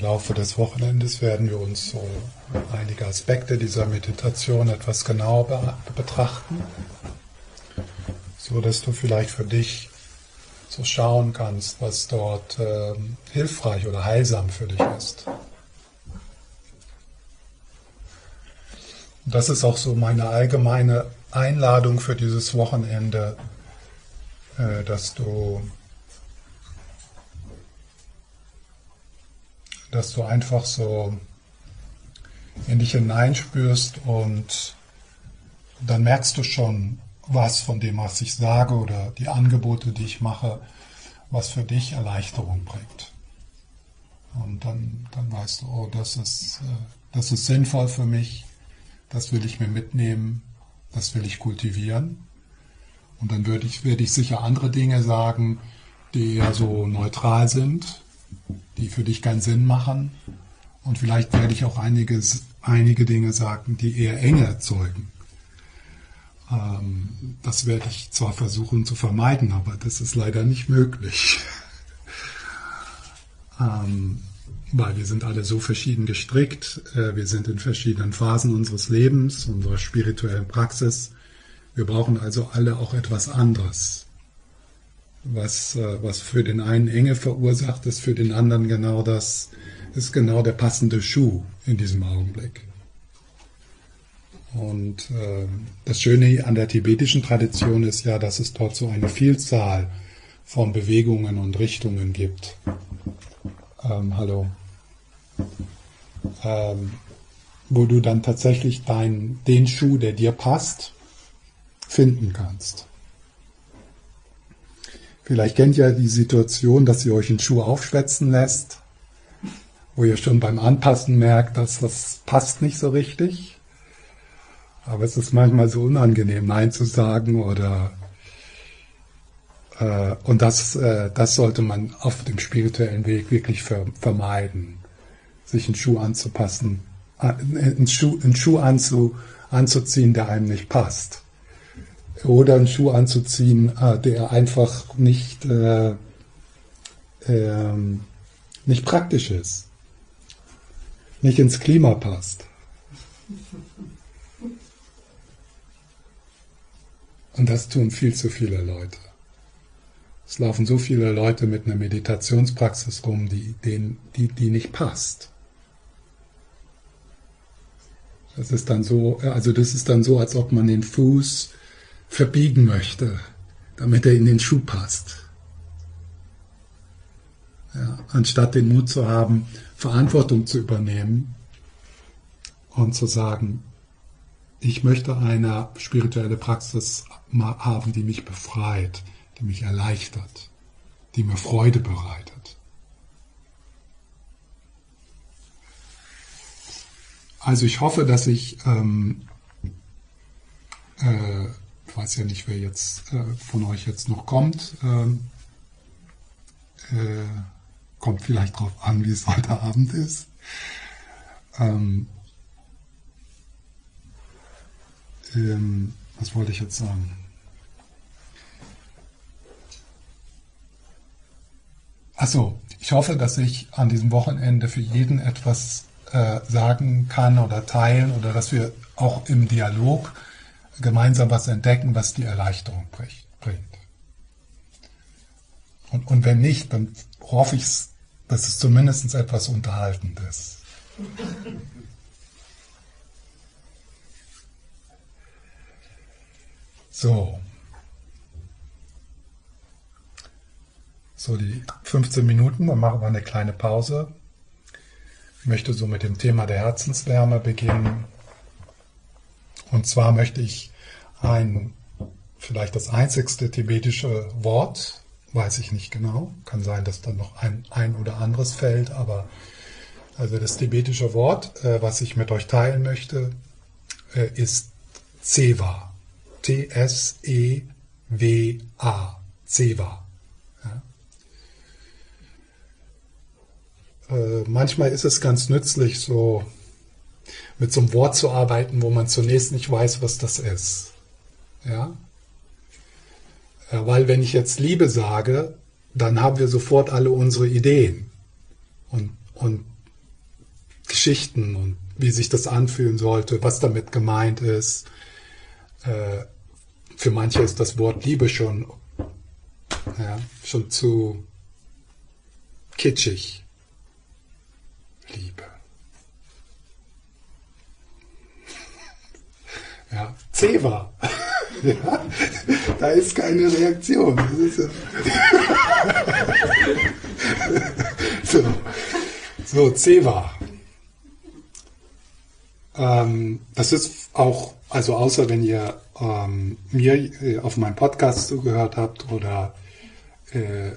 Im Laufe des Wochenendes werden wir uns so einige Aspekte dieser Meditation etwas genauer betrachten, so dass du vielleicht für dich so schauen kannst, was dort äh, hilfreich oder heilsam für dich ist. Und das ist auch so meine allgemeine Einladung für dieses Wochenende, äh, dass du dass du einfach so in dich hineinspürst und dann merkst du schon, was von dem, was ich sage oder die Angebote, die ich mache, was für dich Erleichterung bringt. Und dann, dann weißt du, oh, das ist, äh, das ist sinnvoll für mich, das will ich mir mitnehmen, das will ich kultivieren. Und dann würde ich, werde ich sicher andere Dinge sagen, die eher so neutral sind, die für dich keinen Sinn machen. Und vielleicht werde ich auch einiges, einige Dinge sagen, die eher Enge erzeugen. Ähm, das werde ich zwar versuchen zu vermeiden, aber das ist leider nicht möglich. ähm, weil wir sind alle so verschieden gestrickt, äh, wir sind in verschiedenen Phasen unseres Lebens, unserer spirituellen Praxis. Wir brauchen also alle auch etwas anderes was, äh, was für den einen Enge verursacht, ist für den anderen genau das, ist genau der passende Schuh in diesem Augenblick. Und äh, das Schöne an der tibetischen Tradition ist ja, dass es dort so eine Vielzahl von Bewegungen und Richtungen gibt. Ähm, hallo. Ähm, wo du dann tatsächlich dein, den Schuh, der dir passt, finden kannst. Vielleicht kennt ihr die Situation, dass ihr euch einen Schuh aufschwätzen lässt, wo ihr schon beim Anpassen merkt, dass das passt nicht so richtig. Aber es ist manchmal so unangenehm, Nein zu sagen oder äh, und das, äh, das sollte man auf dem spirituellen Weg wirklich ver vermeiden, sich einen Schuh anzupassen, äh, einen Schuh, einen Schuh anzu, anzuziehen, der einem nicht passt oder einen Schuh anzuziehen, äh, der einfach nicht, äh, ähm, nicht praktisch ist, nicht ins Klima passt. Und das tun viel zu viele Leute. Es laufen so viele Leute mit einer Meditationspraxis rum, die, denen, die, die nicht passt. Das ist dann so, also das ist dann so, als ob man den Fuß verbiegen möchte, damit er in den Schuh passt. Ja, anstatt den Mut zu haben, Verantwortung zu übernehmen und zu sagen, ich möchte eine spirituelle Praxis haben, die mich befreit, die mich erleichtert, die mir Freude bereitet. Also ich hoffe, dass ich ähm, äh, ich weiß ja nicht, wer jetzt äh, von euch jetzt noch kommt. Ähm, äh, kommt vielleicht darauf an, wie es heute Abend ist. Ähm, ähm, was wollte ich jetzt sagen? Achso, ich hoffe, dass ich an diesem Wochenende für jeden etwas äh, sagen kann oder teilen oder dass wir auch im Dialog gemeinsam was entdecken, was die Erleichterung bringt. Und, und wenn nicht, dann hoffe ich, dass es zumindest etwas Unterhaltendes. So. So, die 15 Minuten, dann machen wir eine kleine Pause. Ich möchte so mit dem Thema der Herzenswärme beginnen. Und zwar möchte ich ein, vielleicht das einzigste tibetische Wort, weiß ich nicht genau, kann sein, dass dann noch ein, ein oder anderes fällt, aber also das tibetische Wort, äh, was ich mit euch teilen möchte, äh, ist Zewa. T-S-E-W-A. Äh, manchmal ist es ganz nützlich, so mit so einem Wort zu arbeiten, wo man zunächst nicht weiß, was das ist. Ja? Weil wenn ich jetzt Liebe sage, dann haben wir sofort alle unsere Ideen. Und, und Geschichten und wie sich das anfühlen sollte, was damit gemeint ist. Äh, für manche ist das Wort Liebe schon, ja, schon zu kitschig. Liebe. Ja, Ceva. Ja, da ist keine Reaktion. Ist ja so, so Ceva. Ähm, das ist auch, also außer wenn ihr ähm, mir äh, auf meinem Podcast zugehört habt oder, äh,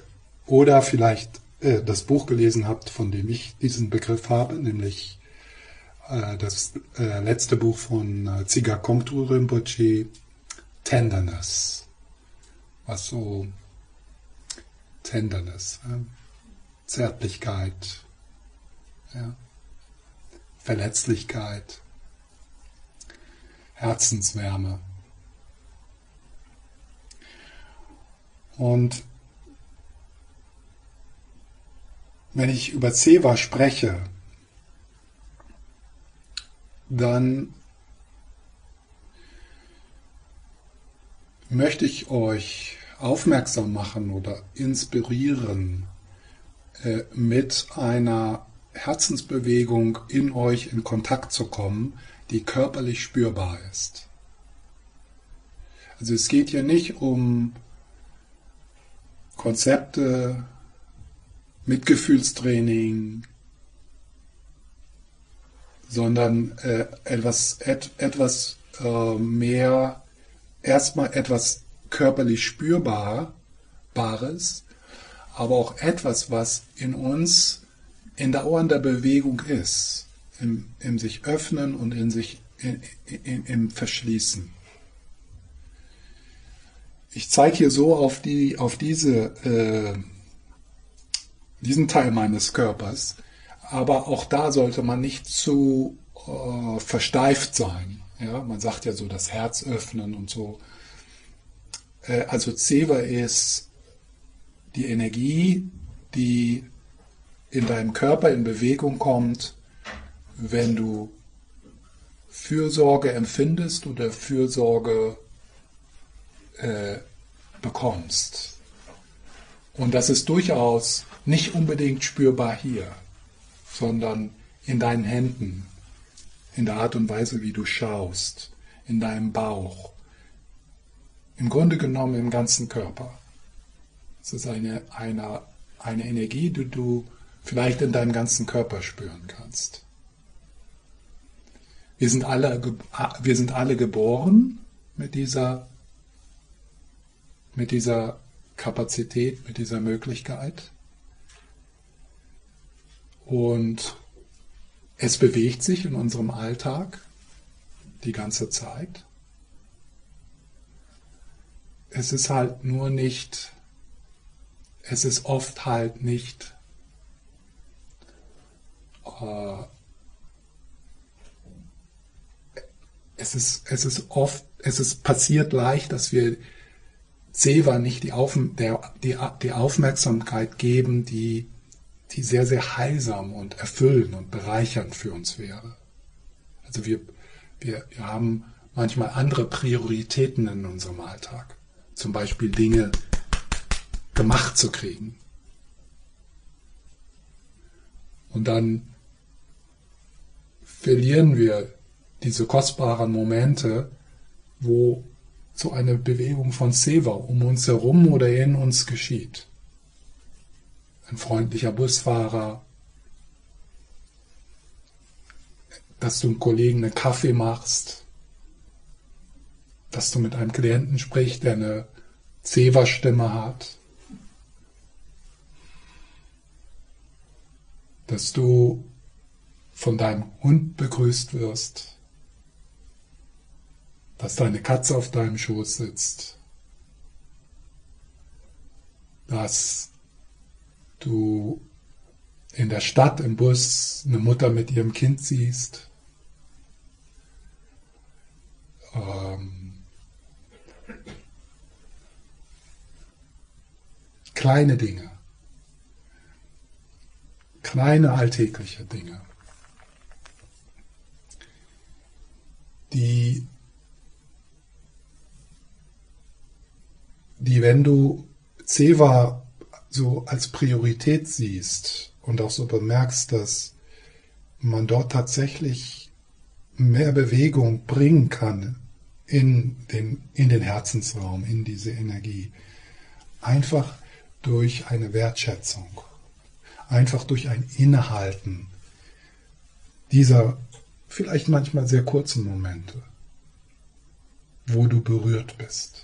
oder vielleicht äh, das Buch gelesen habt, von dem ich diesen Begriff habe, nämlich das äh, letzte Buch von äh, Ziga Kongtrul Rinpoche, Tenderness. Was so Tenderness, Zärtlichkeit, ja, Verletzlichkeit, Herzenswärme. Und wenn ich über Seva spreche, dann möchte ich euch aufmerksam machen oder inspirieren äh, mit einer Herzensbewegung in euch in Kontakt zu kommen, die körperlich spürbar ist. Also es geht hier nicht um Konzepte, Mitgefühlstraining, sondern äh, etwas, et, etwas äh, mehr, erstmal etwas körperlich spürbares, aber auch etwas, was in uns in dauernder Bewegung ist, im, im sich öffnen und in sich in, in, im Verschließen. Ich zeige hier so auf, die, auf diese, äh, diesen Teil meines Körpers, aber auch da sollte man nicht zu äh, versteift sein. Ja, man sagt ja so das Herz öffnen und so. Äh, also Zewa ist die Energie, die in deinem Körper in Bewegung kommt, wenn du Fürsorge empfindest oder Fürsorge äh, bekommst. Und das ist durchaus nicht unbedingt spürbar hier sondern in deinen Händen, in der Art und Weise, wie du schaust, in deinem Bauch, im Grunde genommen im ganzen Körper. Es ist eine, eine, eine Energie, die du vielleicht in deinem ganzen Körper spüren kannst. Wir sind alle, wir sind alle geboren mit dieser, mit dieser Kapazität, mit dieser Möglichkeit. Und es bewegt sich in unserem Alltag die ganze Zeit. Es ist halt nur nicht, es ist oft halt nicht äh, es ist, es ist oft, es ist passiert leicht, dass wir Seva nicht die, Auf, der, die, die Aufmerksamkeit geben, die die sehr, sehr heilsam und erfüllend und bereichernd für uns wäre. Also wir, wir, wir haben manchmal andere Prioritäten in unserem Alltag. Zum Beispiel Dinge gemacht zu kriegen. Und dann verlieren wir diese kostbaren Momente, wo so eine Bewegung von Seva um uns herum oder in uns geschieht ein freundlicher Busfahrer, dass du einem Kollegen einen Kaffee machst, dass du mit einem Klienten sprichst, der eine Zewa-Stimme hat, dass du von deinem Hund begrüßt wirst, dass deine Katze auf deinem Schoß sitzt, dass du in der Stadt im Bus eine Mutter mit ihrem Kind siehst. Ähm, kleine Dinge. Kleine alltägliche Dinge. die, die wenn du Ceva so als Priorität siehst und auch so bemerkst, dass man dort tatsächlich mehr Bewegung bringen kann in den, in den Herzensraum, in diese Energie. Einfach durch eine Wertschätzung, einfach durch ein Innehalten dieser vielleicht manchmal sehr kurzen Momente, wo du berührt bist.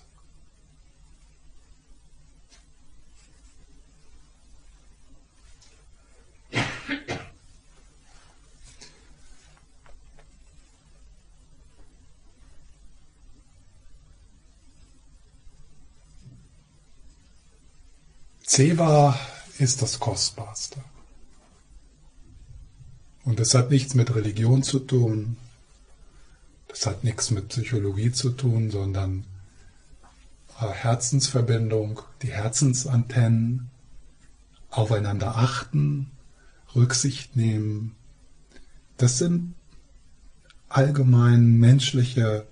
Seva ist das Kostbarste. Und das hat nichts mit Religion zu tun, das hat nichts mit Psychologie zu tun, sondern äh, Herzensverbindung, die Herzensantennen, aufeinander achten, Rücksicht nehmen. Das sind allgemein menschliche,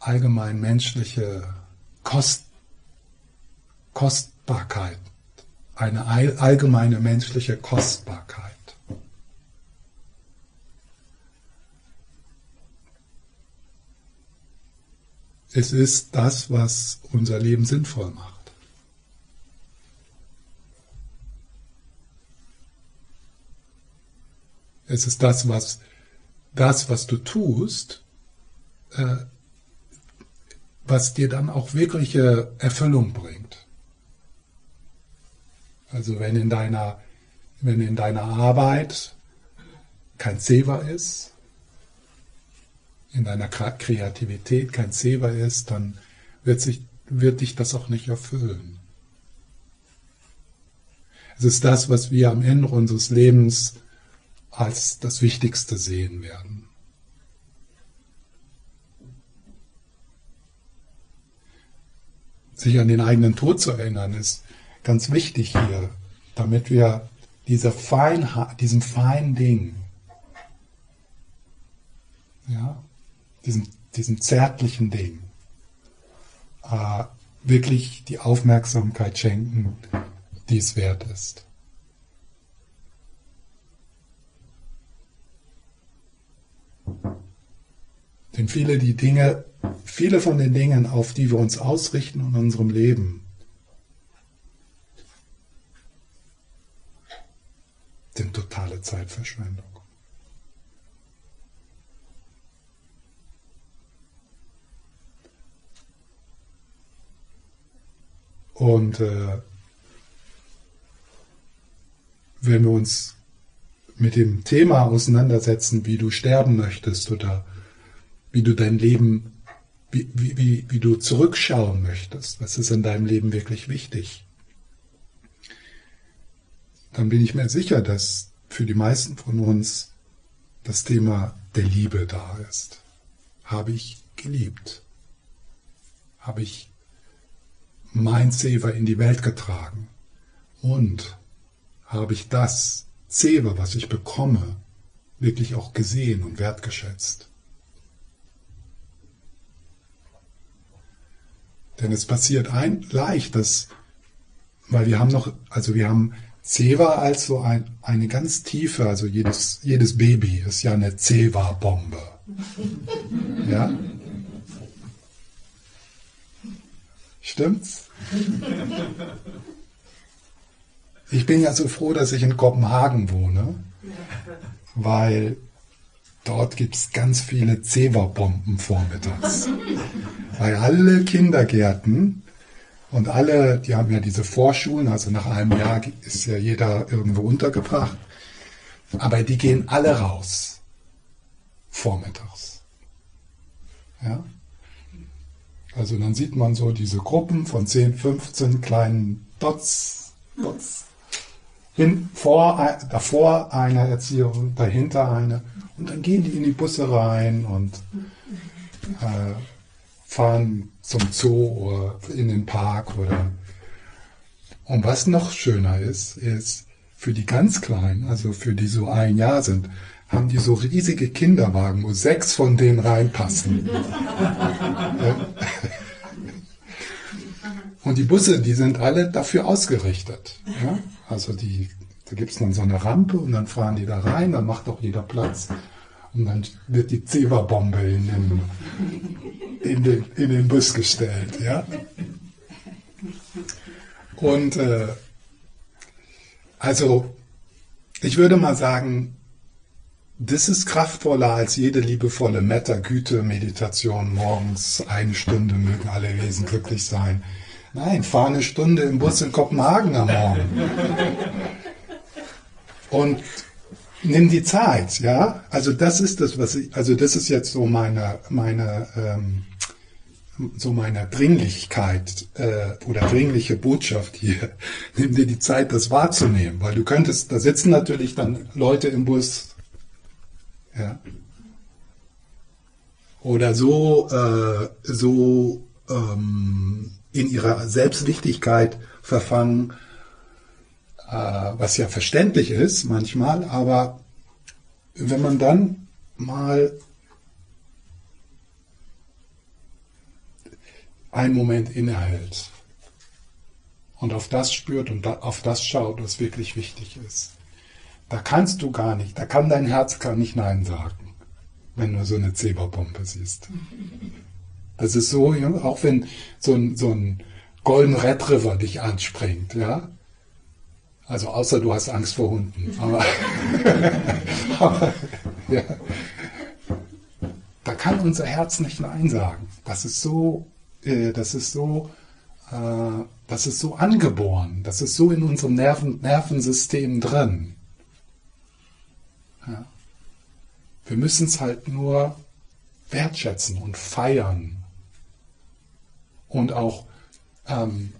allgemein menschliche Kost, Kostbarkeit eine allgemeine menschliche Kostbarkeit. Es ist das, was unser Leben sinnvoll macht. Es ist das, was das, was du tust, äh, was dir dann auch wirkliche Erfüllung bringt. Also wenn in deiner, wenn in deiner Arbeit kein Seva ist, in deiner Kreativität kein Seva ist, dann wird, sich, wird dich das auch nicht erfüllen. Es ist das, was wir am Ende unseres Lebens als das Wichtigste sehen werden. Sich an den eigenen Tod zu erinnern, ist ganz wichtig hier, damit wir diese Feinheit, diesem feinen Ding, ja, diesem, diesem zärtlichen Ding, äh, wirklich die Aufmerksamkeit schenken, die es wert ist. Denn viele die Dinge, viele von den Dingen, auf die wir uns ausrichten in unserem Leben, sind totale Zeitverschwendung. Und äh, wenn wir uns mit dem Thema auseinandersetzen, wie du sterben möchtest oder wie du dein Leben, wie, wie, wie du zurückschauen möchtest, was ist in deinem Leben wirklich wichtig? Dann bin ich mir sicher, dass für die meisten von uns das Thema der Liebe da ist. Habe ich geliebt? Habe ich mein Zewa in die Welt getragen? Und habe ich das Zewa, was ich bekomme, wirklich auch gesehen und wertgeschätzt? Denn es passiert ein, leicht, dass, weil wir haben noch, also wir haben Zewa als so ein, eine ganz tiefe, also jedes, jedes Baby ist ja eine Zewa-Bombe. Ja? Stimmt's? Ich bin ja so froh, dass ich in Kopenhagen wohne, weil dort gibt es ganz viele Zewa-Bomben vormittags. Weil alle Kindergärten und alle, die haben ja diese Vorschulen, also nach einem Jahr ist ja jeder irgendwo untergebracht. Aber die gehen alle raus. Vormittags. Ja? Also dann sieht man so diese Gruppen von 10, 15 kleinen Dots. Dots. Hin, vor, davor eine Erzieherin, dahinter eine. Und dann gehen die in die Busse rein und äh, fahren zum Zoo oder in den Park oder. Und was noch schöner ist, ist, für die ganz Kleinen, also für die so ein Jahr sind, haben die so riesige Kinderwagen, wo sechs von denen reinpassen. Und die Busse, die sind alle dafür ausgerichtet. Ja? Also die, da gibt es dann so eine Rampe und dann fahren die da rein, dann macht auch jeder Platz. Und dann wird die Zewa-Bombe in den, in, den, in den Bus gestellt. Ja? Und äh, also ich würde mal sagen, das ist kraftvoller als jede liebevolle Metta-Güte-Meditation morgens. Eine Stunde mögen alle Wesen glücklich sein. Nein, fahr eine Stunde im Bus in Kopenhagen am Morgen. Und nimm die Zeit, ja. Also das ist das, was ich, also das ist jetzt so meine, meine, ähm, so meine Dringlichkeit äh, oder dringliche Botschaft hier. Nimm dir die Zeit, das wahrzunehmen, weil du könntest, da sitzen natürlich dann Leute im Bus, ja. Oder so, äh, so ähm, in ihrer Selbstwichtigkeit verfangen, was ja verständlich ist manchmal, aber wenn man dann mal einen Moment innehält und auf das spürt und auf das schaut, was wirklich wichtig ist, da kannst du gar nicht, da kann dein Herz gar nicht Nein sagen, wenn du so eine Zeberbombe siehst. Das ist so, auch wenn so ein, so ein Golden Retriever dich anspringt, ja. Also außer du hast Angst vor Hunden. Aber, aber ja. da kann unser Herz nicht Nein sagen. Das ist so, äh, das ist so, äh, das ist so angeboren. Das ist so in unserem Nerven, Nervensystem drin. Ja. Wir müssen es halt nur wertschätzen und feiern und auch ähm,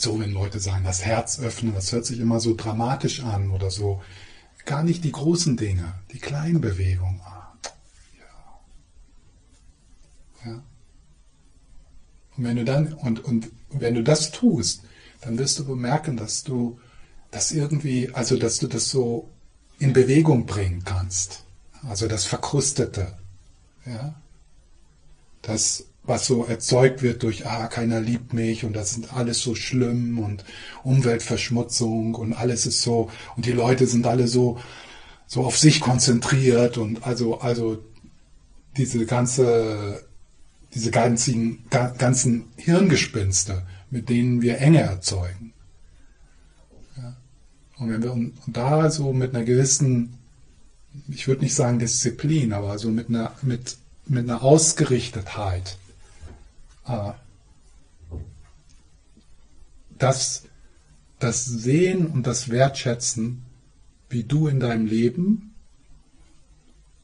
so, wenn Leute sagen, das Herz öffnen, das hört sich immer so dramatisch an oder so. Gar nicht die großen Dinge, die kleinen Bewegungen. Ah, ja. ja. Und wenn du dann, und, und wenn du das tust, dann wirst du bemerken, dass du das irgendwie, also dass du das so in Bewegung bringen kannst. Also das Verkrustete. Ja. Das was so erzeugt wird durch, ah, keiner liebt mich und das sind alles so schlimm und Umweltverschmutzung und alles ist so und die Leute sind alle so, so auf sich konzentriert und also, also diese ganze, diese ganzen, ganzen Hirngespinste, mit denen wir Enge erzeugen. Und wenn wir da so mit einer gewissen, ich würde nicht sagen Disziplin, aber so mit einer, mit, mit einer Ausgerichtetheit das, das Sehen und das Wertschätzen, wie du in deinem Leben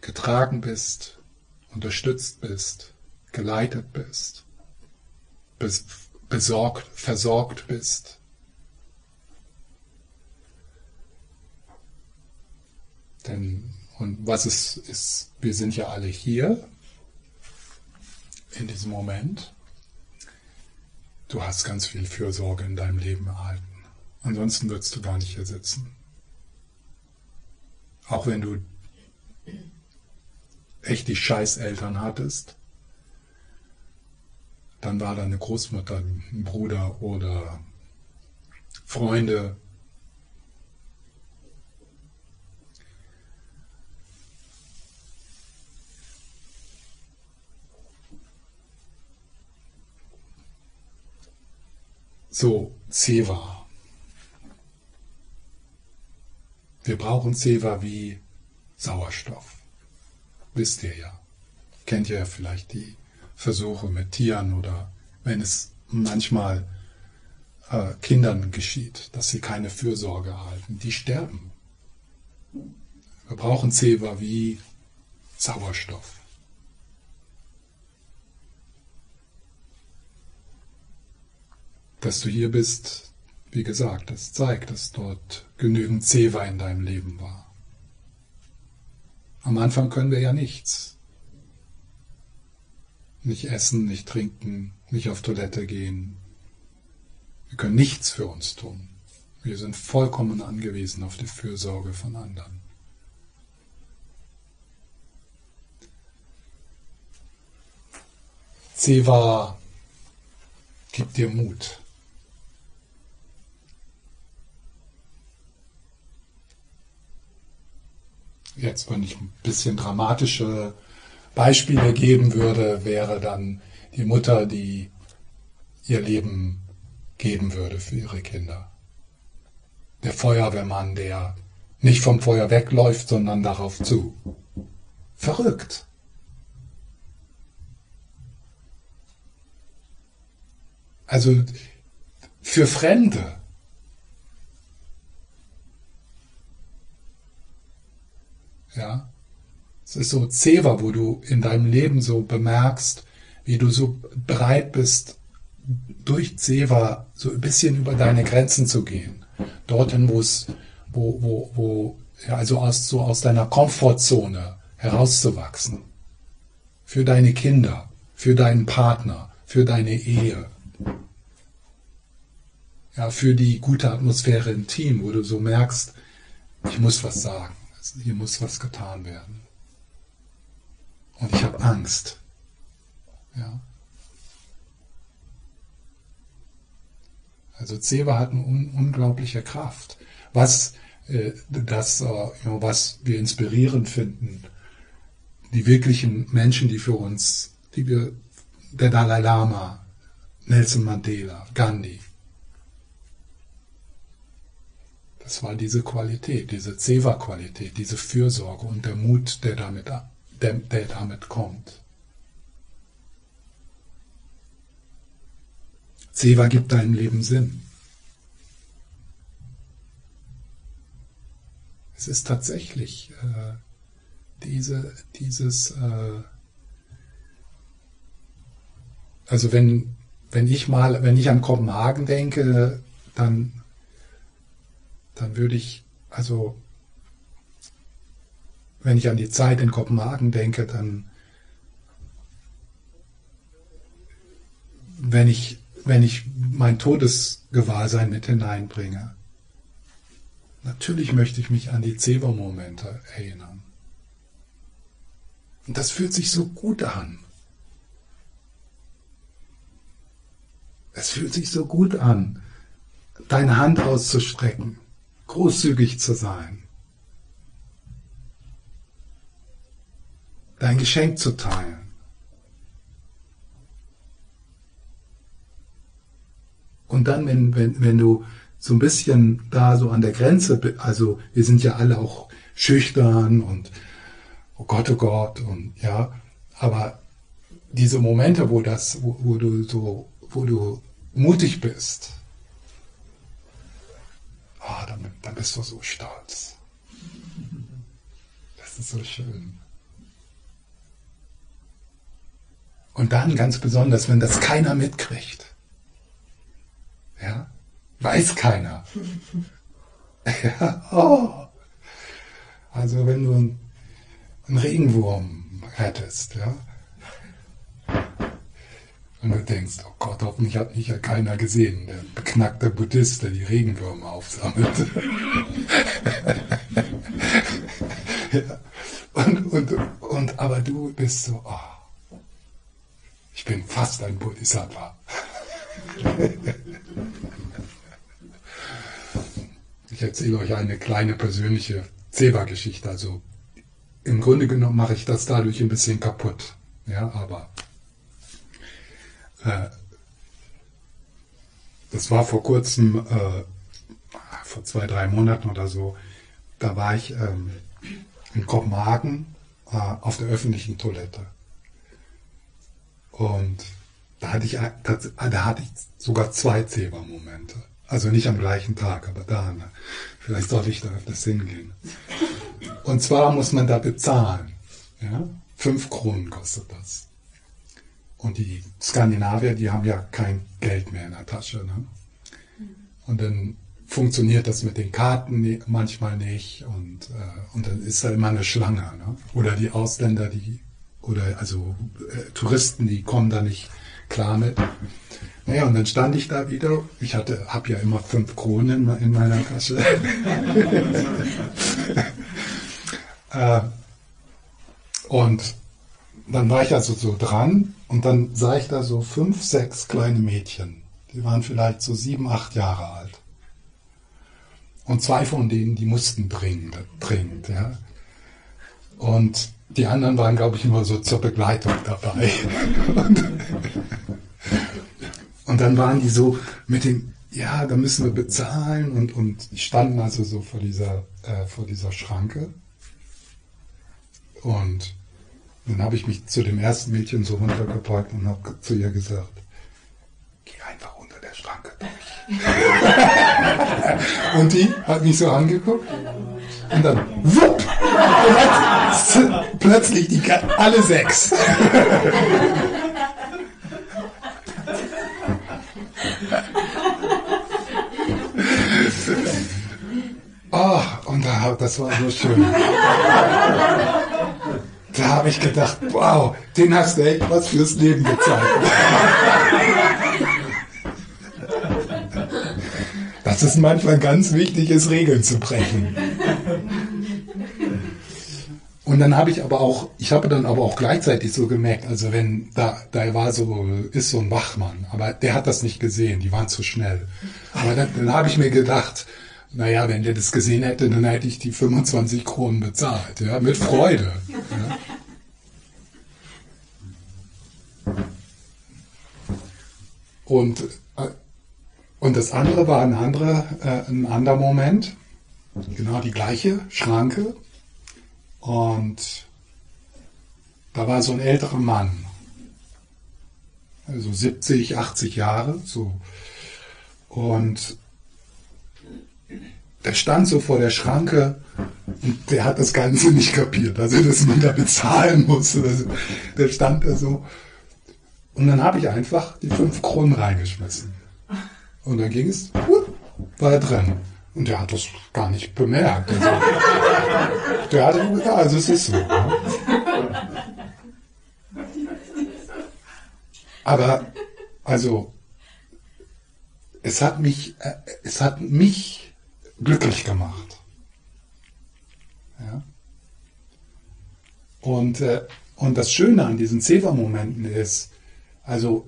getragen bist, unterstützt bist, geleitet bist, besorgt, versorgt bist. Denn, und was es ist, wir sind ja alle hier in diesem Moment du hast ganz viel Fürsorge in deinem Leben erhalten. Ansonsten würdest du gar nicht hier sitzen. Auch wenn du echt die Scheißeltern hattest, dann war deine Großmutter, ein Bruder oder Freunde. So, Seva. Wir brauchen Seva wie Sauerstoff. Wisst ihr ja. Kennt ihr ja vielleicht die Versuche mit Tieren oder wenn es manchmal äh, Kindern geschieht, dass sie keine Fürsorge erhalten. Die sterben. Wir brauchen Seva wie Sauerstoff. Dass du hier bist, wie gesagt, das zeigt, dass dort genügend Zewa in deinem Leben war. Am Anfang können wir ja nichts. Nicht essen, nicht trinken, nicht auf Toilette gehen. Wir können nichts für uns tun. Wir sind vollkommen angewiesen auf die Fürsorge von anderen. Seva gibt dir Mut. Jetzt, wenn ich ein bisschen dramatische Beispiele geben würde, wäre dann die Mutter, die ihr Leben geben würde für ihre Kinder. Der Feuerwehrmann, der nicht vom Feuer wegläuft, sondern darauf zu. Verrückt. Also für Fremde. Ja. Es ist so Zewa, wo du in deinem Leben so bemerkst, wie du so bereit bist, durch Zewa so ein bisschen über deine Grenzen zu gehen. Dorthin, wo es, wo, wo, wo, ja, also aus, so aus deiner Komfortzone herauszuwachsen. Für deine Kinder, für deinen Partner, für deine Ehe. Ja, für die gute Atmosphäre im Team, wo du so merkst, ich muss was sagen, hier muss was getan werden. Und ich habe Angst. Ja. Also Zeba hat eine un unglaubliche Kraft. Was, äh, das, äh, was wir inspirierend finden, die wirklichen Menschen, die für uns, die wir, der Dalai Lama, Nelson Mandela, Gandhi, das war diese Qualität, diese Zeva-Qualität, diese Fürsorge und der Mut, der damit, der, der damit kommt. Seva gibt deinem Leben Sinn. Es ist tatsächlich äh, diese, dieses, äh, also wenn, wenn ich mal, wenn ich an Kopenhagen denke, dann, dann würde ich, also wenn ich an die Zeit in Kopenhagen denke, dann, wenn ich wenn ich mein Todesgewahrsein mit hineinbringe. Natürlich möchte ich mich an die Zewa-Momente erinnern. Und das fühlt sich so gut an. Es fühlt sich so gut an, deine Hand auszustrecken, großzügig zu sein, dein Geschenk zu teilen. Und dann, wenn, wenn, wenn du so ein bisschen da so an der Grenze, also wir sind ja alle auch schüchtern und oh Gott, oh Gott und ja, aber diese Momente, wo das, wo, wo du so, wo du mutig bist, oh, dann, dann bist du so stolz. Das ist so schön. Und dann ganz besonders, wenn das keiner mitkriegt. Ja? Weiß keiner. ja, oh. Also wenn du einen Regenwurm rettest, ja, und du denkst, oh Gott, hoffentlich hat mich ja keiner gesehen, der beknackte Buddhist, der die Regenwürmer aufsammelt. ja. und, und, und, aber du bist so, oh, ich bin fast ein Bodhisattva. Ich erzähle euch eine kleine persönliche Zeba-Geschichte. Also im Grunde genommen mache ich das dadurch ein bisschen kaputt. Ja, aber das war vor kurzem, äh, vor zwei, drei Monaten oder so, da war ich ähm, in Kopenhagen äh, auf der öffentlichen Toilette. Und da hatte ich, da hatte ich sogar zwei Zebra-Momente. Also nicht am gleichen Tag, aber da. Ne? Vielleicht sollte ich da öfters hingehen. Und zwar muss man da bezahlen. Ja? Fünf Kronen kostet das. Und die Skandinavier, die haben ja kein Geld mehr in der Tasche. Ne? Und dann funktioniert das mit den Karten manchmal nicht und, äh, und dann ist da immer eine Schlange. Ne? Oder die Ausländer, die oder also äh, Touristen, die kommen da nicht klar mit. Naja, und dann stand ich da wieder. Ich hatte, habe ja immer fünf Kronen in, in meiner Tasche. äh, und dann war ich also so dran und dann sah ich da so fünf, sechs kleine Mädchen. Die waren vielleicht so sieben, acht Jahre alt. Und zwei von denen, die mussten dringend, dringend, ja. Und die anderen waren, glaube ich, nur so zur Begleitung dabei. und, und dann waren die so mit dem, ja, da müssen wir bezahlen und, und die standen also so vor dieser, äh, vor dieser Schranke. Und dann habe ich mich zu dem ersten Mädchen so runtergebeugt und habe zu ihr gesagt, geh einfach unter der Schranke durch. und die hat mich so angeguckt und dann wupp, und plötzlich die alle sechs. Oh, und da, das war so schön. Da habe ich gedacht, wow, den hast du echt was fürs Leben gezeigt. Das ist manchmal ganz wichtig ist, Regeln zu brechen. Und dann habe ich aber auch, ich habe dann aber auch gleichzeitig so gemerkt, also wenn da, da war so, ist so ein Wachmann, aber der hat das nicht gesehen, die waren zu schnell. Aber dann, dann habe ich mir gedacht, naja, wenn der das gesehen hätte, dann hätte ich die 25 Kronen bezahlt, ja, mit Freude. Und, äh, und das andere war ein anderer, äh, ein anderer Moment, genau die gleiche Schranke. Und da war so ein älterer Mann, also 70, 80 Jahre, so. Und der stand so vor der Schranke und der hat das Ganze nicht kapiert, also dass man da bezahlen musste. Also, der stand da so. Und dann habe ich einfach die fünf Kronen reingeschmissen. Und dann ging es, war er drin. Und der hat das gar nicht bemerkt. Also, der hat ja, also es ist so. Ne? Aber, also, es hat mich, äh, es hat mich glücklich gemacht. Ja? Und, äh, und das Schöne an diesen Zewa-Momenten ist, also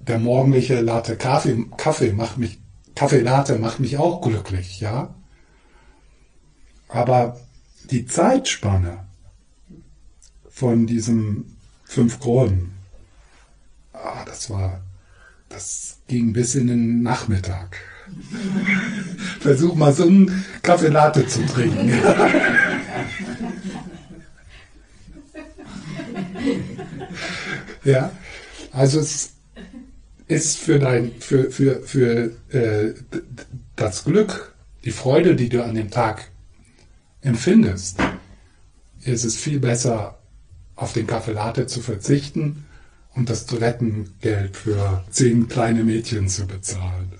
der morgendliche Latte Kaffee, Kaffee macht mich, Kaffee Latte macht mich auch glücklich, ja. Aber die Zeitspanne von diesem fünf Kronen, ah, das war, das ging bis in den Nachmittag. Versuch mal so einen Kaffee Latte zu trinken. ja, also es ist für dein, für, für, für äh, das Glück, die Freude, die du an dem Tag empfindest, ist es viel besser, auf den Kaffee Latte zu verzichten und das Toilettengeld für zehn kleine Mädchen zu bezahlen.